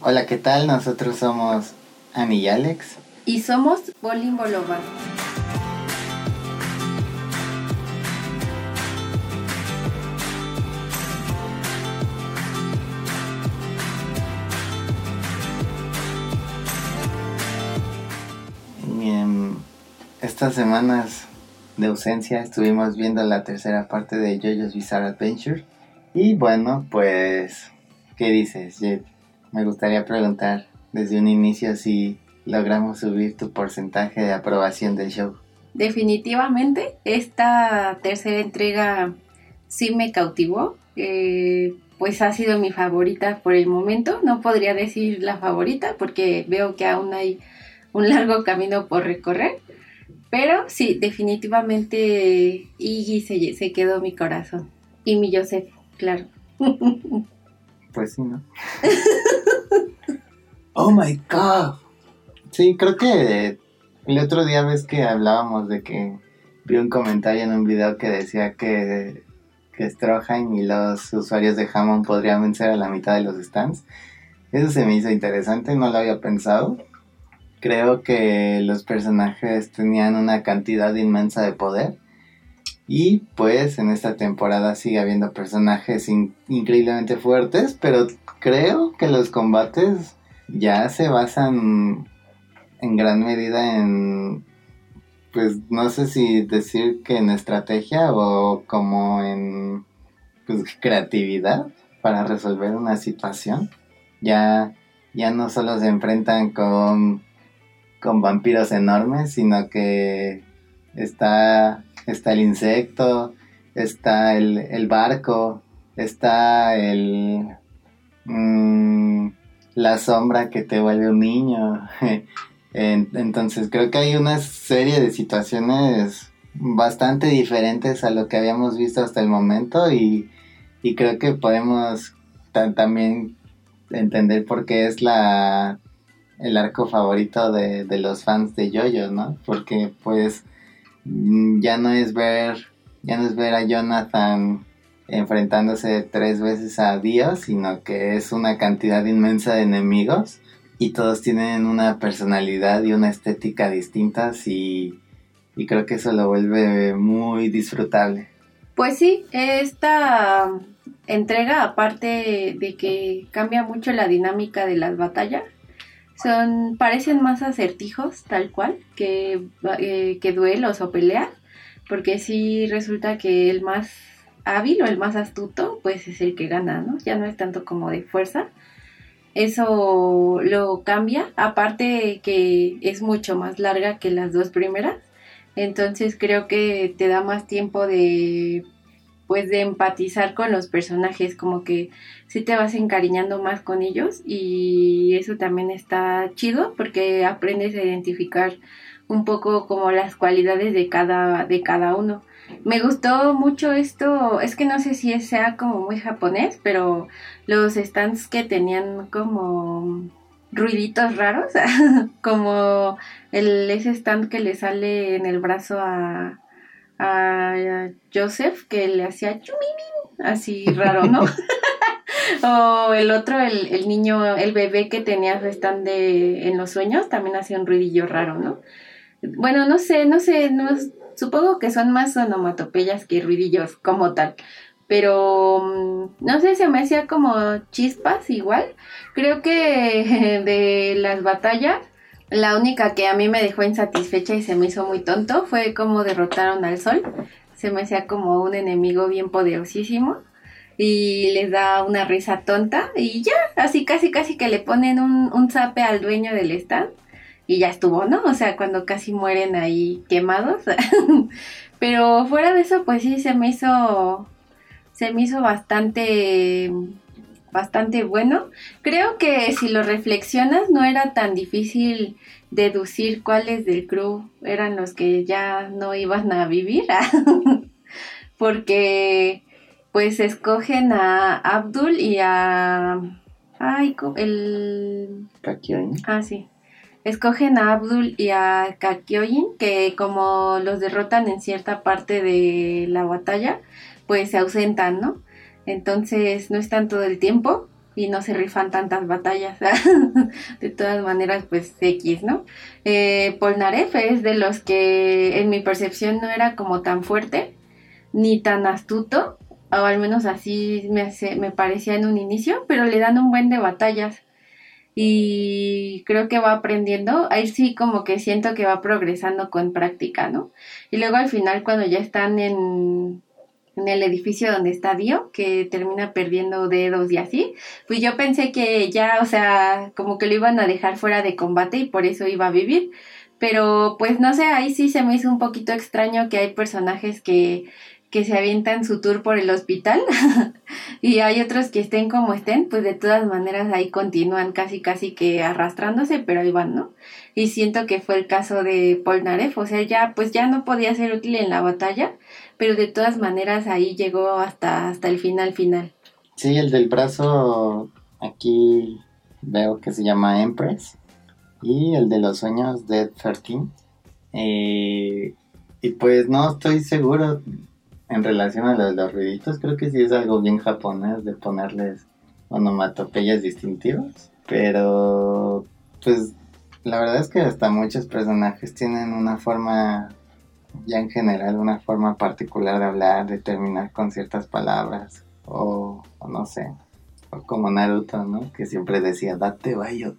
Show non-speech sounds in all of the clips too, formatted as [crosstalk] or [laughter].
Hola, ¿qué tal? Nosotros somos Ani y Alex. Y somos Bolín en estas semanas de ausencia estuvimos viendo la tercera parte de JoJo's Bizarre Adventure. Y bueno, pues, ¿qué dices, Jet? Me gustaría preguntar desde un inicio si logramos subir tu porcentaje de aprobación del show. Definitivamente, esta tercera entrega sí me cautivó. Eh, pues ha sido mi favorita por el momento. No podría decir la favorita porque veo que aún hay un largo camino por recorrer. Pero sí, definitivamente Iggy se, se quedó mi corazón. Y mi Joseph, claro. [laughs] Pues sí, ¿no? [laughs] oh my god. Sí, creo que el otro día ves que hablábamos de que vi un comentario en un video que decía que, que Stroheim y los usuarios de Hammond podrían vencer a la mitad de los stands. Eso se me hizo interesante, no lo había pensado. Creo que los personajes tenían una cantidad inmensa de poder. Y pues en esta temporada sigue habiendo personajes in- increíblemente fuertes, pero creo que los combates ya se basan en gran medida en, pues no sé si decir que en estrategia o como en pues, creatividad para resolver una situación. Ya, ya no solo se enfrentan con, con vampiros enormes, sino que está, está el insecto, está el, el barco, está el... mm, la sombra que te vuelve un niño. [laughs] En- Entonces creo que hay una serie de situaciones bastante diferentes a lo que habíamos visto hasta el momento y, y creo que podemos ta- también entender por qué es la el arco favorito de, de los fans de Jojo, ¿no? Porque pues mm, ya no es ver ya no es ver a Jonathan enfrentándose tres veces a Dios, sino que es una cantidad inmensa de enemigos y todos tienen una personalidad y una estética distintas y, y creo que eso lo vuelve muy disfrutable. Pues sí, esta entrega, aparte de que cambia mucho la dinámica de las batallas, son parecen más acertijos tal cual que, eh, que duelos o peleas, porque sí resulta que el más hábil o el más astuto pues es el que gana, ¿no? Ya no es tanto como de fuerza. Eso lo cambia, aparte que es mucho más larga que las dos primeras. Entonces creo que te da más tiempo de pues de empatizar con los personajes, como que sí te vas encariñando más con ellos y eso también está chido porque aprendes a identificar un poco como las cualidades de cada de cada uno. Me gustó mucho esto, es que no sé si sea como muy japonés, pero los stands que tenían como ruiditos raros, [laughs] como el ese stand que le sale en el brazo a, a Joseph que le hacía chumimin, así raro, ¿no? [laughs] o el otro, el, el niño, el bebé que tenía stand de, en los sueños, también hacía un ruidillo raro, ¿no? Bueno, no sé, no sé, no, supongo que son más onomatopeyas que ruidillos como tal. Pero mm, no sé, se me hacía como chispas igual. Creo que [laughs] de las batallas, la única que a mí me dejó insatisfecha y se me hizo muy tonto fue cómo derrotaron al sol. Se me hacía como un enemigo bien poderosísimo y les da una risa tonta y ya, así casi casi que le ponen un, un zape al dueño del stand y ya estuvo, ¿no? O sea, cuando casi mueren ahí quemados. [laughs] Pero fuera de eso, pues sí, se me hizo, se me hizo bastante, bastante bueno. Creo que si lo reflexionas, no era tan difícil deducir cuáles del crew eran los que ya no iban a vivir. [laughs] Porque pues escogen a Abdul y a... Ay, el... Kakyoin. Ah, sí. escogen a Abdul y a Kakyoin, que como los derrotan en cierta parte de la batalla, pues se ausentan, ¿no? Entonces no están todo el tiempo y no se rifan tantas batallas. [laughs] de todas maneras, pues X, ¿no? Eh, Polnareff es de los que en mi percepción no era como tan fuerte ni tan astuto, o al menos así me, me parecía en un inicio, pero le dan un buen de batallas y creo que va aprendiendo, ahí sí como que siento que va progresando con práctica, ¿no? Y luego al final cuando ya están en, en el edificio donde está Dio, que termina perdiendo dedos y así, pues yo pensé que ya, o sea, como que lo iban a dejar fuera de combate y por eso iba a vivir. Pero pues no sé, ahí sí se me hizo un poquito extraño que hay personajes que que se avientan su tour por el hospital [laughs] y hay otros que estén como estén, pues de todas maneras ahí continúan casi casi que arrastrándose, pero ahí van, ¿no? Y siento que fue el caso de Polnareff, o sea, ya pues ya no podía ser útil en la batalla, pero de todas maneras ahí llegó hasta, hasta el final final. Sí, el del brazo aquí veo que se llama Empress y el de los sueños Dead 13. Eh, y pues no estoy seguro en relación a los, ruiditos, creo que sí es algo bien japonés de ponerles onomatopeyas distintivas. Pero, pues, la verdad es que hasta muchos personajes tienen una forma, ya en general, una forma particular de hablar, de terminar con ciertas palabras. O, no sé, o como Naruto, ¿no? Que siempre decía, date bayo.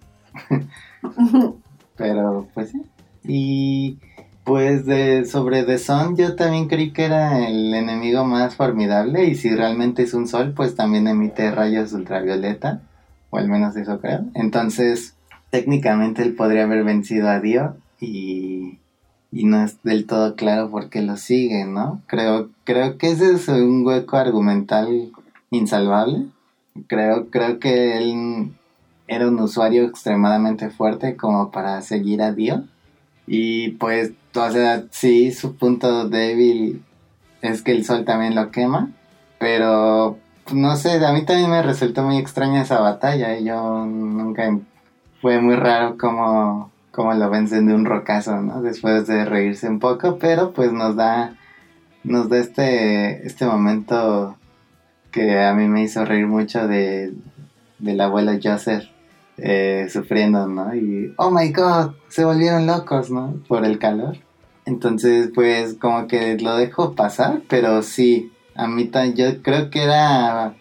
[laughs] Pero, pues sí. Y pues de, sobre The Sun yo también creí que era el enemigo más formidable y si realmente es un sol pues también emite rayos ultravioleta o al menos eso creo. Entonces técnicamente él podría haber vencido a Dio y, y no es del todo claro por qué lo sigue, ¿no? Creo, creo que ese es un hueco argumental insalvable. Creo, creo que él era un usuario extremadamente fuerte como para seguir a Dio. Y pues o sea, sí, su punto débil es que el sol también lo quema, pero pues, no sé, a mí también me resultó muy extraña esa batalla y yo nunca fue muy raro como, como lo vencen de un rocazo, ¿no? Después de reírse un poco, pero pues nos da nos da este este momento que a mí me hizo reír mucho de del abuelo Joseph eh, sufriendo, ¿no? Y, oh my god, se volvieron locos, ¿no? Por el calor. Entonces, pues como que lo dejo pasar, pero sí, a mí yo creo que era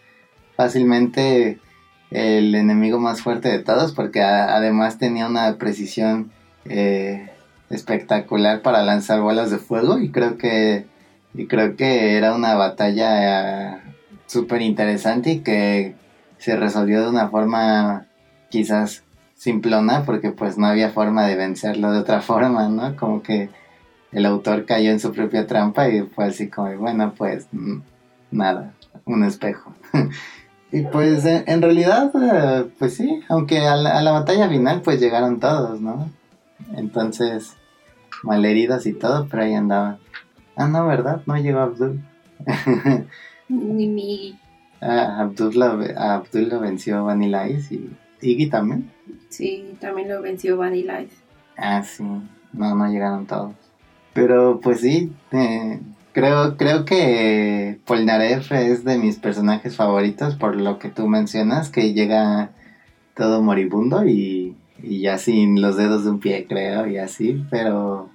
fácilmente el enemigo más fuerte de todos, porque además tenía una precisión eh, espectacular para lanzar bolas de fuego y creo que y creo que era una batalla eh, súper interesante y que se resolvió de una forma quizás simplona porque pues no había forma de vencerlo de otra [laughs] forma, ¿no? Como que el autor cayó en su propia trampa y fue así como, bueno, pues nada, un espejo. [laughs] y pues en realidad, eh, pues sí, aunque a la, batalla final pues llegaron todos, ¿no? Entonces, malheridos y todo, pero ahí andaban. Ah, no, ¿verdad? No llegó Abdul. [laughs] Ni mi... Ah, Abdul, lo, Abdul lo venció Vanilla Ice y Iggy también. Sí, también lo venció Vanilla Ice. Ah, sí. No, no llegaron todos. Pero pues sí, eh, creo, creo que Polnareff es de mis personajes favoritos por lo que tú mencionas, que llega todo moribundo y, y ya sin los dedos de un pie, creo, y así, pero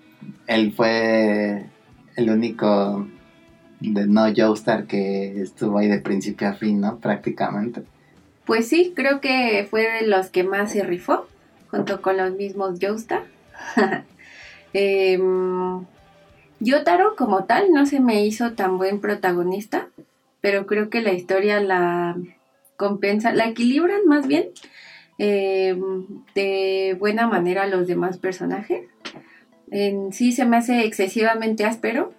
él fue el único de no Joestar que estuvo ahí de principio a fin, ¿no? Prácticamente. Pues sí, creo que fue de los que más se rifó, junto con los mismos Joestar. [laughs] Em, Yotaro como tal no se me hizo tan buen protagonista, pero creo que la historia la compensa, la equilibran más bien em, de buena manera los demás personajes. En sí se me hace excesivamente áspero,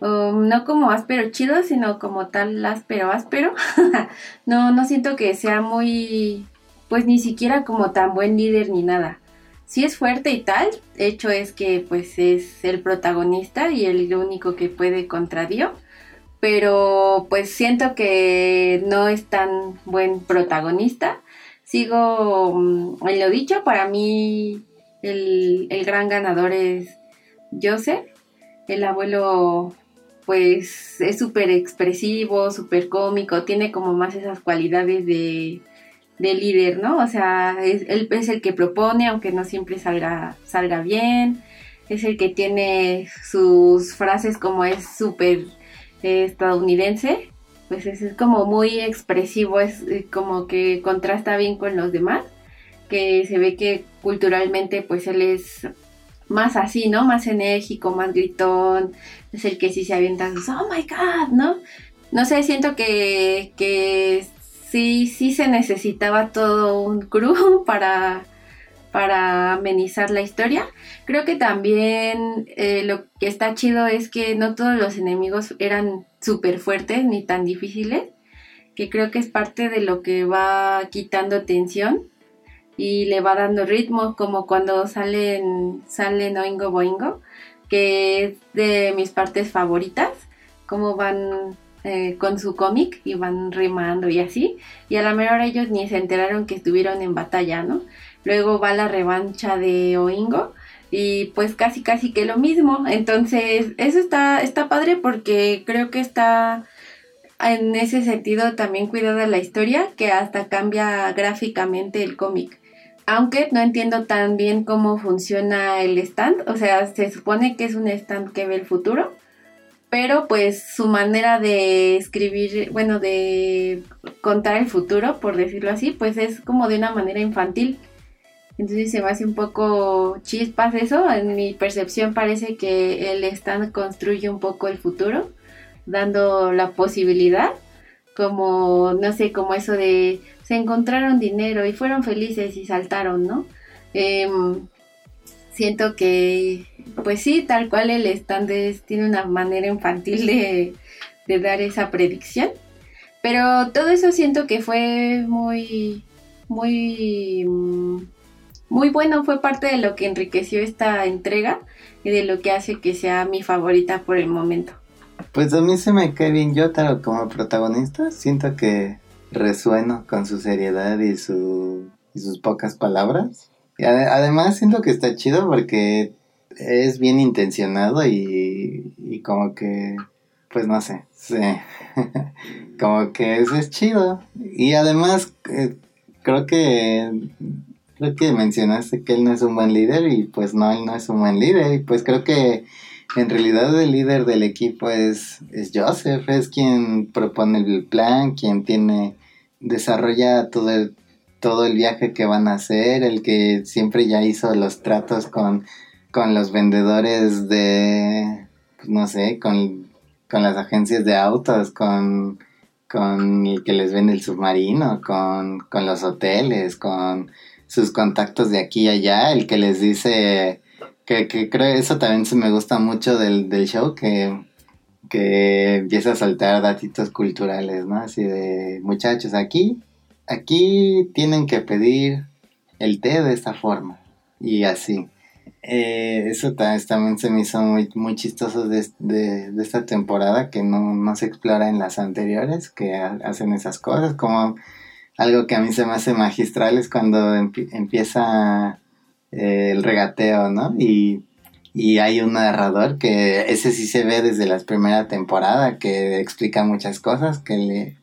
no como áspero chido, sino como tal áspero áspero. [laughs] no, no siento que sea muy, pues ni siquiera como tan buen líder ni nada. Sí es fuerte y tal, hecho es que pues es el protagonista y el único que puede contra Dio, pero pues siento que no es tan buen protagonista. Sigo mm, en lo dicho, para mí el, el gran ganador es Joseph. El abuelo pues es súper expresivo, súper cómico, tiene como más esas cualidades de, de líder, ¿no? O sea, es, él es el que propone, aunque no siempre salga, salga bien, es el que tiene sus frases como es súper eh, estadounidense, pues es, como muy expresivo, es eh, como que contrasta bien con los demás, que se ve que culturalmente pues él es más así, ¿no? Más enérgico, más gritón, es el que sí se avienta oh my god, ¿no? No sé, siento que, que sí, sí se necesitaba todo un crew [laughs] para, para amenizar la historia. Creo que también eh, lo que está chido es que no todos los enemigos eran súper fuertes ni tan difíciles, que creo que es parte de lo que va quitando tensión y le va dando ritmo, como cuando salen, salen Oingo Boingo, que es de mis partes favoritas, como van eh, con su cómic y van rimando y así, y a la mejor ellos ni se enteraron que estuvieron en batalla, ¿no? Luego va la revancha de Oingo y pues casi casi que lo mismo, entonces eso está, está padre porque creo que está en ese sentido también cuidada la historia que hasta cambia gráficamente el cómic aunque no entiendo tan bien cómo funciona el stand, o sea, se supone que es un stand que ve el futuro, pero pues su manera de escribir, bueno, de contar el futuro, por decirlo así, pues es como de una manera infantil. Entonces se me hace un poco chispas eso, en mi percepción parece que el stand construye un poco el futuro, dando la posibilidad, como, no sé, como eso de se encontraron dinero y fueron felices y saltaron, ¿no? Em, siento que, pues sí, tal cual el stand tiene una manera infantil de, de dar esa predicción. Pero todo eso siento que fue muy, muy, muy bueno, fue parte de lo que enriqueció esta entrega y de lo que hace que sea mi favorita por el momento. Pues a mí se me cae bien Yotaro como protagonista, siento que resueno con su seriedad y, su, y sus pocas palabras. Y además siento que está chido porque es bien intencionado y, y como que, pues no sé, [laughs] como que eso es chido. Y además eh, creo que creo que mencionaste que él no es un buen líder y pues no, él no es un buen líder y pues creo que en realidad el líder del equipo es, es Joseph, es quien propone el plan, quien tiene, desarrolla todo el, todo el viaje que van a hacer, el que siempre ya hizo los tratos con, con los vendedores de, pues, no sé, con, con las agencias de autos, con, con el que les vende el submarino, con, con los hoteles, con sus contactos de aquí y allá, el que les dice que, que creo eso también me gusta mucho del, del show, que, que empieza a saltar datitos culturales, ¿no? Así de, muchachos, aquí, aquí tienen que pedir el té de esta forma, y así. Eh, eso también se me hizo muy, muy chistoso de, de, de esta temporada, que no, no, se explora en las anteriores, que hacen esas cosas, como algo que a mí se me hace magistral es cuando empieza eh, el regateo, ¿no? Y, hay un narrador que ese sí se ve desde la primera temporada, que explica muchas cosas que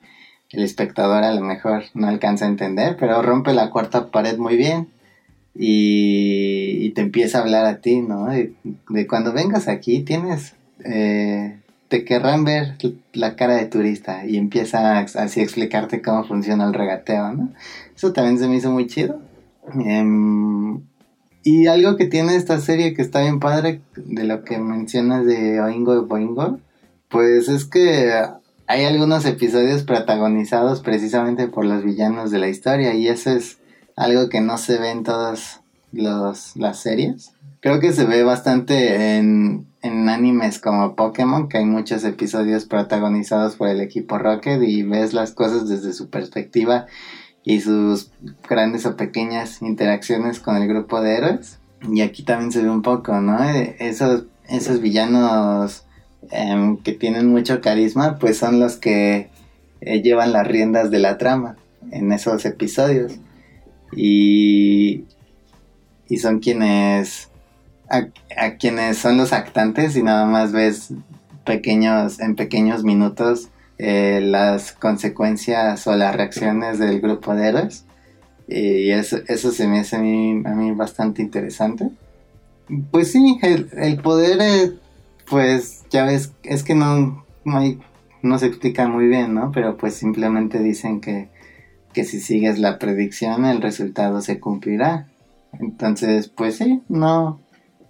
el espectador a lo mejor no alcanza a entender, pero rompe la cuarta pared muy bien. Y, te empieza a hablar a ti, ¿no? De, cuando vengas aquí tienes, eh, te querrán ver la cara de turista y empieza así a explicarte cómo funciona el regateo, ¿no? Eso también se me hizo muy chido. Em, y algo que tiene esta serie que está bien padre, de lo que mencionas de Oingo y Boingo, pues es que hay algunos episodios protagonizados precisamente por los villanos de la historia y eso es algo que no se ve en todas las series. Creo que se ve bastante en, en animes como Pokémon, que hay muchos episodios protagonizados por el equipo Rocket y ves las cosas desde su perspectiva y sus grandes o pequeñas interacciones con el grupo de héroes. Y aquí también se ve un poco, ¿no? Eh, esos, esos villanos em, que tienen mucho carisma, pues son los que eh, llevan las riendas de la trama en esos episodios. Y, y son quienes a, quienes son los actantes y nada más ves pequeños en pequeños minutos eh, las consecuencias o las reacciones del grupo de héroes. Y eso, eso se me hace a mí, a mí bastante interesante. Pues sí el, poder eh, pues ya ves es que no no, hay, no se explica muy bien no pero pues simplemente dicen que que si sigues la predicción el resultado se cumplirá. Entonces, pues sí, no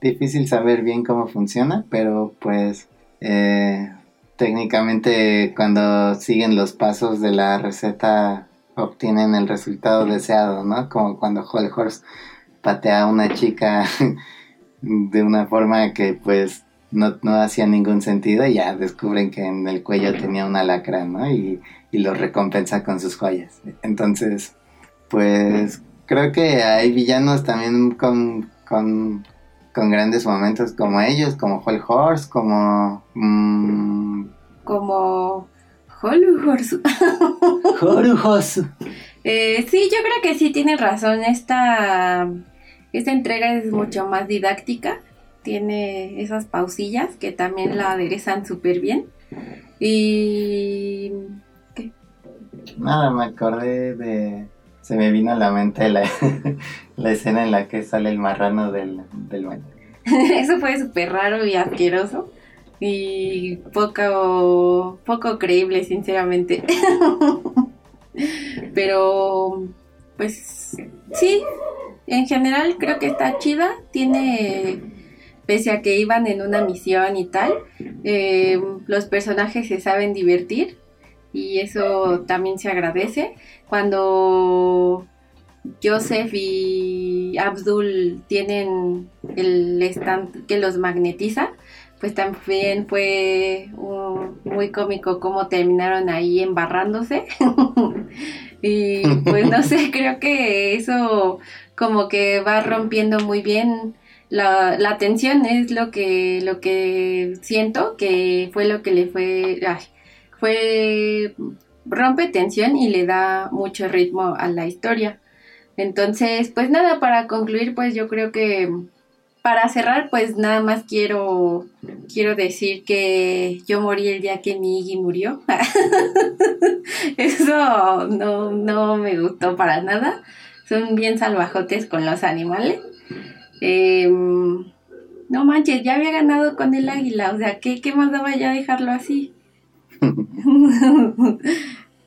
difícil saber bien cómo funciona, pero pues eh, técnicamente cuando siguen los pasos de la receta obtienen el resultado deseado, ¿no? Como cuando Horse patea a una chica [laughs] de una forma que pues no, no, hacía ningún sentido y ya descubren que en el cuello tenía una lacra, ¿no? Y, y lo recompensa con sus joyas. Entonces, pues creo que hay villanos también con, con, grandes momentos como ellos, como Hall Horse, como... Mm, como... Horse. [laughs] Horse. eh, sí, yo creo que sí tiene razón. Esta, esta entrega es mucho más didáctica. Tiene esas pausillas que también la aderezan súper bien. Y... ¿Qué? Nada, me acordé de se me vino a la mente la, [laughs] escena en la que sale el marrano del, del baño. [laughs] Eso fue súper raro y asqueroso y poco, poco creíble, sinceramente. [laughs] Pero, pues, sí, en general creo que está chida. Tiene, pese a que iban en una misión y tal, eh, los personajes se saben divertir y eso también se agradece. Cuando Joseph y Abdul tienen el stand que los magnetiza, pues también fue muy cómico cómo terminaron ahí embarrándose. [laughs] y pues no sé, creo que eso como que va rompiendo muy bien la, tensión, es lo que, lo que siento que fue lo que le fue fue rompe tensión y le da mucho ritmo a la historia. Entonces, pues nada, para concluir, pues yo creo que para cerrar, pues nada más quiero quiero decir que yo morí el día que mi Iggy murió. [laughs] Eso no, no me gustó para nada. Son bien salvajotes con los animales. Em, no manches, ya había ganado con el águila. O sea, ¿qué, qué más daba ya dejarlo así? [laughs] [laughs]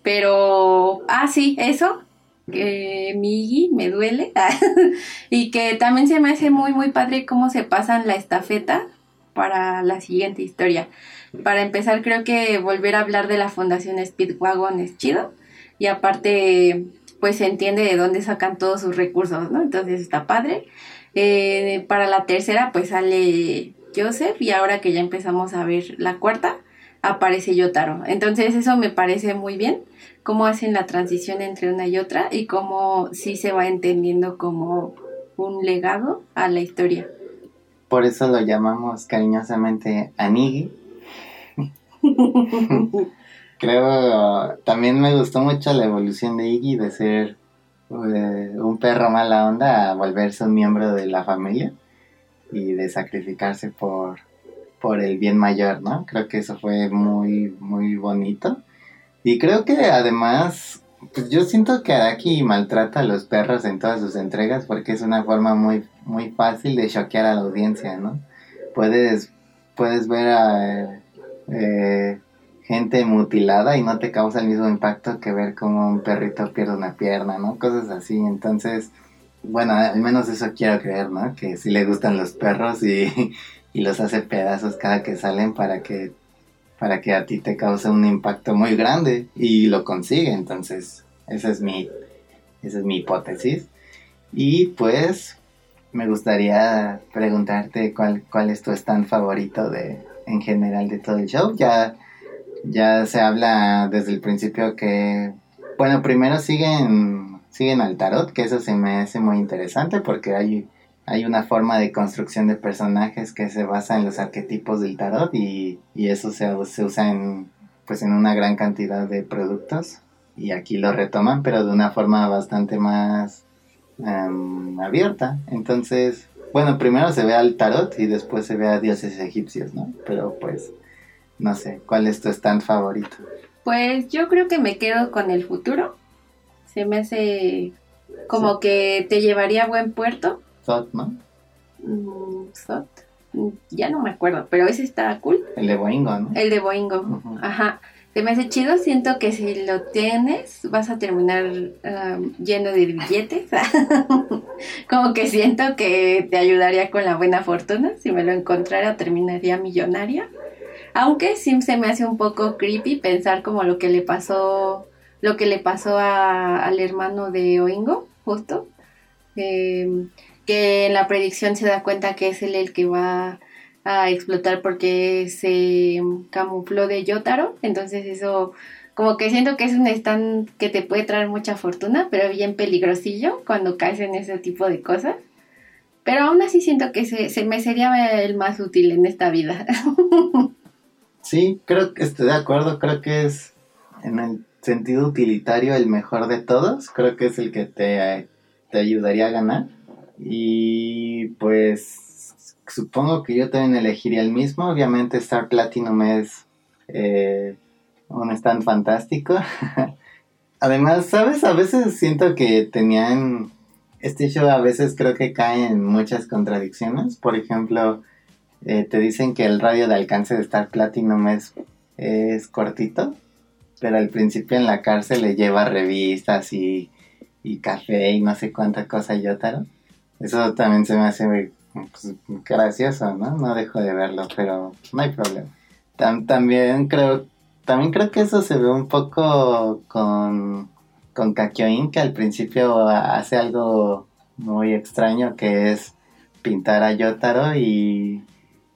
Pero, ah, sí, eso, que Migi me duele. [laughs] y que también se me hace muy, muy padre cómo se pasan la estafeta para la siguiente historia. Para empezar, creo que volver a hablar de la Fundación Speedwagon es chido. Y aparte, pues se entiende de dónde sacan todos sus recursos, ¿no? Entonces está padre. Eh, para la tercera, pues sale Joseph. Y ahora que ya empezamos a ver la cuarta, aparece Yotaro. Entonces eso me parece muy bien, cómo hacen la transición entre una y otra y cómo sí se va entendiendo como un legado a la historia. Por eso lo llamamos cariñosamente Anigi. [laughs] Creo, también me gustó mucho la evolución de Iggy de ser eh, un perro mala onda a volverse un miembro de la familia y de sacrificarse por, por el bien mayor, ¿no? Creo que eso fue muy, muy bonito. Y creo que además, pues yo siento que Araki maltrata a los perros en todas sus entregas porque es una forma muy, muy fácil de choquear a la audiencia, ¿no? Puedes, puedes ver a eh, gente mutilada y no te causa el mismo impacto que ver como un perrito pierde una pierna, ¿no? Cosas así. Entonces, bueno, al menos eso quiero creer, ¿no? Que si le gustan los perros y y los hace pedazos cada que salen para que para que a ti te cause un impacto muy grande y lo consigue. Entonces esa es mi esa es mi hipótesis. Y pues me gustaría preguntarte cuál cuál es tu stand favorito de en general de todo el show. Ya ya se habla desde el principio que bueno primero siguen siguen al tarot que eso se me hace muy interesante porque hay hay una forma de construcción de personajes que se basa en los arquetipos del tarot y, eso se, se, usa en, pues en una gran cantidad de productos y aquí lo retoman pero de una forma bastante más em, abierta. Entonces, bueno, primero se ve al tarot y después se ve a dioses egipcios, ¿no? Pero pues, no sé, ¿cuál es tu stand favorito? Pues yo creo que me quedo con el futuro. Se me hace como que te llevaría a buen puerto. Thought, ¿no? Mm, Thought. Ya no me acuerdo, pero ese está cool. El de Boingo, ¿no? El de Boingo. Ajá. Se me hace chido. Siento que si lo tienes, vas a terminar um, lleno de billetes. [laughs] Como que siento que te ayudaría con la buena fortuna. Si me lo encontrara, terminaría millonaria. Aunque sí se me hace un poco creepy pensar como lo que le pasó, lo que le pasó a- al hermano de Oingo, justo. Eh, que en la predicción se da cuenta que es el que va a explotar porque se camufló de Yotaro. Entonces eso, como que siento que es un stand que te puede traer mucha fortuna, pero bien peligrosillo cuando caes en ese tipo de cosas. Pero aún así siento que se, se me sería el más útil en esta vida. [laughs] Sí, creo que estoy de acuerdo, creo que es en el sentido utilitario el mejor de todos, creo que es el que te, te ayudaría a ganar. Y pues supongo que yo también elegiría el mismo, obviamente Star Platinum es eh, un stand fantástico. [laughs] Además, ¿sabes? A veces siento que tenían... Este show a veces creo que cae en muchas contradicciones. Por ejemplo, eh, te dicen que el radio de alcance de Star Platinum es, es cortito, pero al principio en la cárcel le lleva revistas y, y café y no sé cuánta cosa Yotaro. Eso también se me hace pues, gracioso, ¿no? No dejo de verlo, pero no hay problema. Tam- también creo también creo que eso se ve un poco con, con Kakyoin, que al principio hace algo muy extraño, que es pintar a Yotaro y,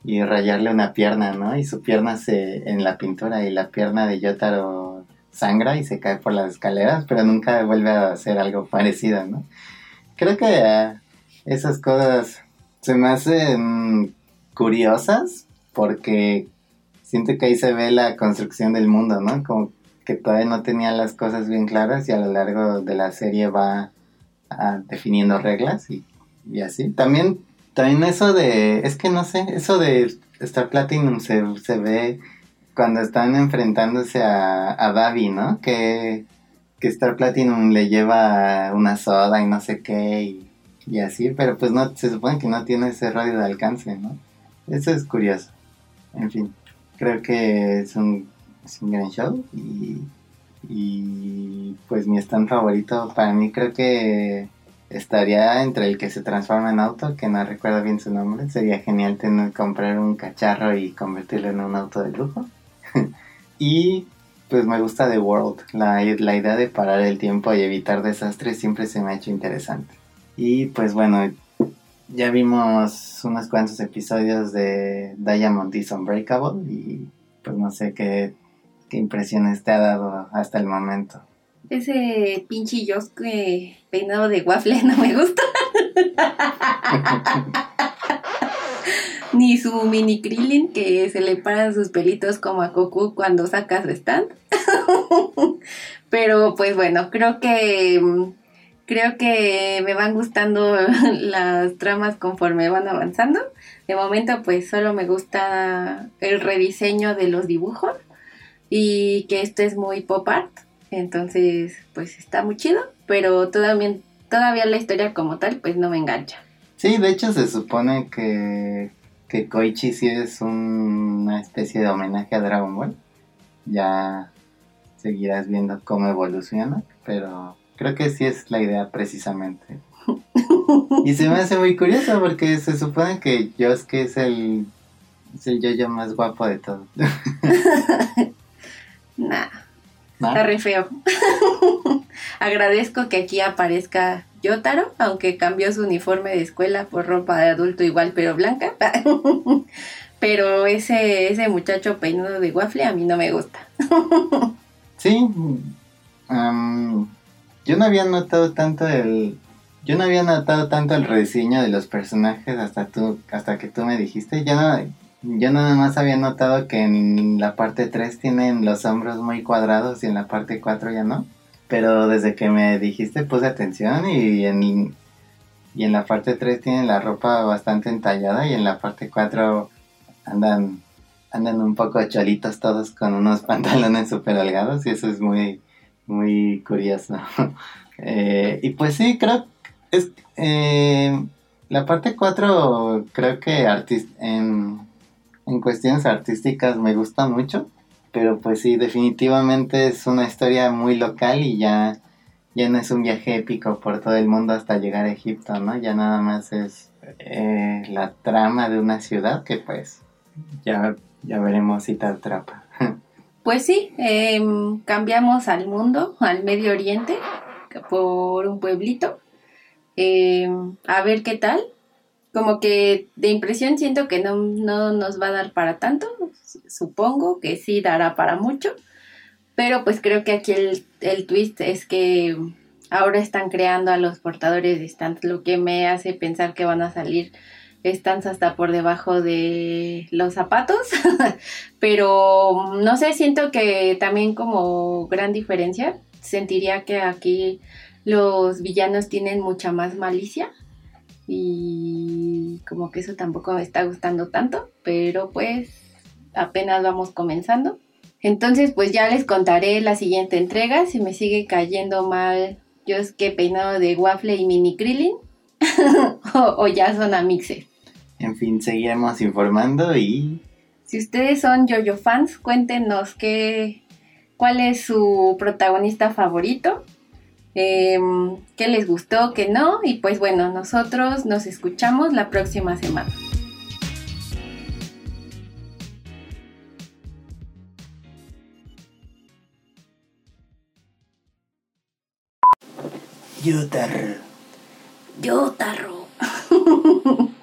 y rayarle una pierna, ¿no? Y su pierna se en la pintura y la pierna de Yotaro sangra y se cae por las escaleras, pero nunca vuelve a hacer algo parecido, ¿no? Creo que eh, esas cosas se me hacen curiosas porque siento que ahí se ve la construcción del mundo, ¿no? Como que todavía no tenía las cosas bien claras y a lo largo de la serie va ah, definiendo reglas y, y así. También, también eso de, es que no sé, eso de Star Platinum se, se ve cuando están enfrentándose a, a ¿no? Que, que Star Platinum le lleva una soda y no sé qué y, y así, pero pues no, se supone que no tiene ese radio de alcance, ¿no? Eso es curioso. En fin, creo que es un, gran show y, y pues mi stand favorito para mí creo que estaría entre el que se transforma en auto, que no recuerdo bien su nombre. Sería genial tener comprar un cacharro y convertirlo en un auto de lujo. [laughs] y pues me gusta The World. La, la idea de parar el tiempo y evitar desastres siempre se me ha hecho interesante. Y pues bueno, ya vimos unos cuantos episodios de Diamond is Unbreakable y pues no sé qué, qué impresiones te ha dado hasta el momento. Ese pinche Yosuke peinado de waffle [laughs] no me gusta. [laughs] Ni su mini Krillin que se le paran sus pelitos como a Goku cuando saca su stand. [laughs] Pero pues bueno, creo que mm, creo que me van gustando [laughs] las tramas conforme van avanzando. De momento pues solo me gusta el rediseño de los dibujos y que esto es muy pop art. Entonces, pues está muy chido, pero todavía, todavía la historia como tal, pues no me engancha. Sí, de hecho se supone que, que Koichi sí es un- una especie de homenaje a Dragon Ball. Ya seguirás viendo cómo evoluciona, pero creo que sí es la idea precisamente. [laughs] Y se me hace muy curioso porque se supone que Yosuke es el, es el yo-yo más guapo de todos. [laughs] Nah, ¿No? está re feo. [laughs] Agradezco que aquí aparezca Yotaro, aunque cambió su uniforme de escuela por ropa de adulto igual, pero blanca. pero ese, ese muchacho peinado de waffle a mí no me gusta. Sí, am, yo no había notado tanto el, yo no había notado tanto el rediseño de los personajes hasta tú, hasta que tú me dijiste. Yo no, yo nada más había notado que en la parte 3 tienen los hombros muy cuadrados y en la parte 4 ya no. Pero desde que me dijiste puse atención y en, y en la parte 3 tienen la ropa bastante entallada y en la parte 4 andan andan un poco cholitos todos con unos [laughs] pantalones súper holgados y eso es muy muy curioso [laughs] eh, y pues sí creo es eh, la parte 4 creo que en, en cuestiones artísticas me gusta mucho pero pues sí definitivamente es una historia muy local y ya ya no es un viaje épico por todo el mundo hasta llegar a Egipto, ¿no? Ya nada más es eh, la trama de una ciudad que pues ya, ya veremos si te atrapa. Pues sí, em, cambiamos al mundo, al Medio Oriente, por un pueblito, em, a ver qué tal. Como que de impresión siento que no, no nos va a dar para tanto, supongo que sí dará para mucho. Pero pues creo que aquí el, twist es que ahora están creando a los portadores de stands, lo que me hace pensar que van a salir stands hasta por debajo de los zapatos. [laughs] pero no sé, siento que también como gran diferencia, sentiría que aquí los villanos tienen mucha más malicia y como que eso tampoco me está gustando tanto, pero pues apenas vamos comenzando. Entonces, pues ya les contaré la siguiente entrega. Si me sigue cayendo mal, yo es que peinado de waffle y mini krillin. [laughs] o, ya son amixes. En fin, seguiremos informando y. Si ustedes son Jojo fans, cuéntenos qué, cuál es su protagonista favorito. Em, qué les gustó, qué no. Y pues bueno, nosotros nos escuchamos la próxima semana. Yotaro. Yotaro. [laughs]